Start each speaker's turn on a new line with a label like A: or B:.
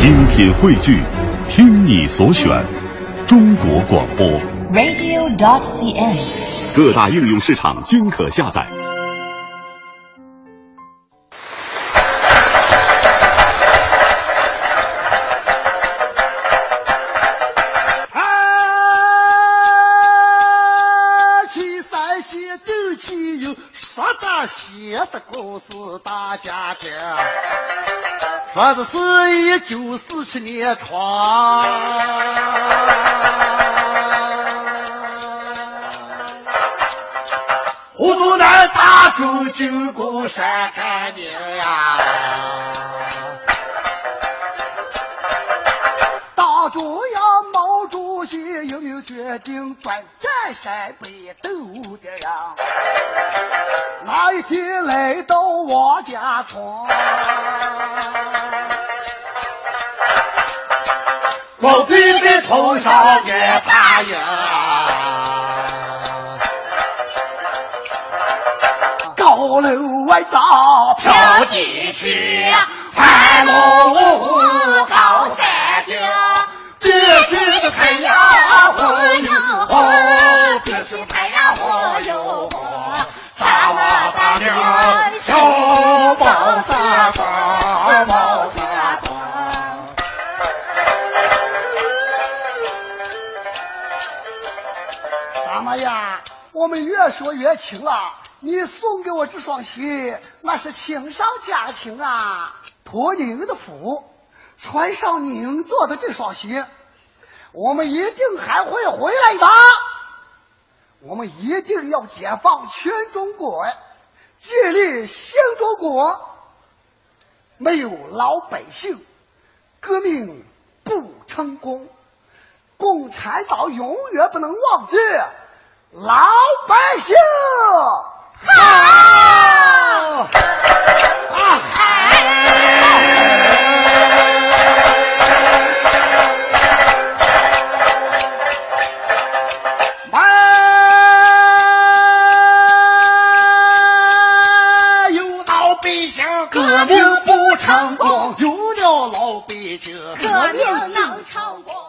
A: 精品汇聚，听你所选，中国广播。
B: radio.cn。
A: 各大应用市场均可下载。
C: 啊，去山西走起有说大写的故事大家听，说的是一九四七年闯。糊涂男打住进宫山看宁呀，党中央毛主席有没有决定转战陕北斗的呀？那一天来到王家庄，毛病的头上也打呀。高楼外照飘进去，盘龙高山顶，别去的太阳红又红，别去太阳红又红，咱们大娘小宝哎呀，我们越说越亲了。你送给我这双鞋，那是亲上加亲啊！托您的福，穿上您做的这双鞋，我们一定还会回来的。我们一定要解放全中国，建立新中国。没有老百姓，革命不成功。共产党永远不能忘记老百姓。好啊！没有老百姓，革命不成功；有了老百姓，
B: 革命能成功。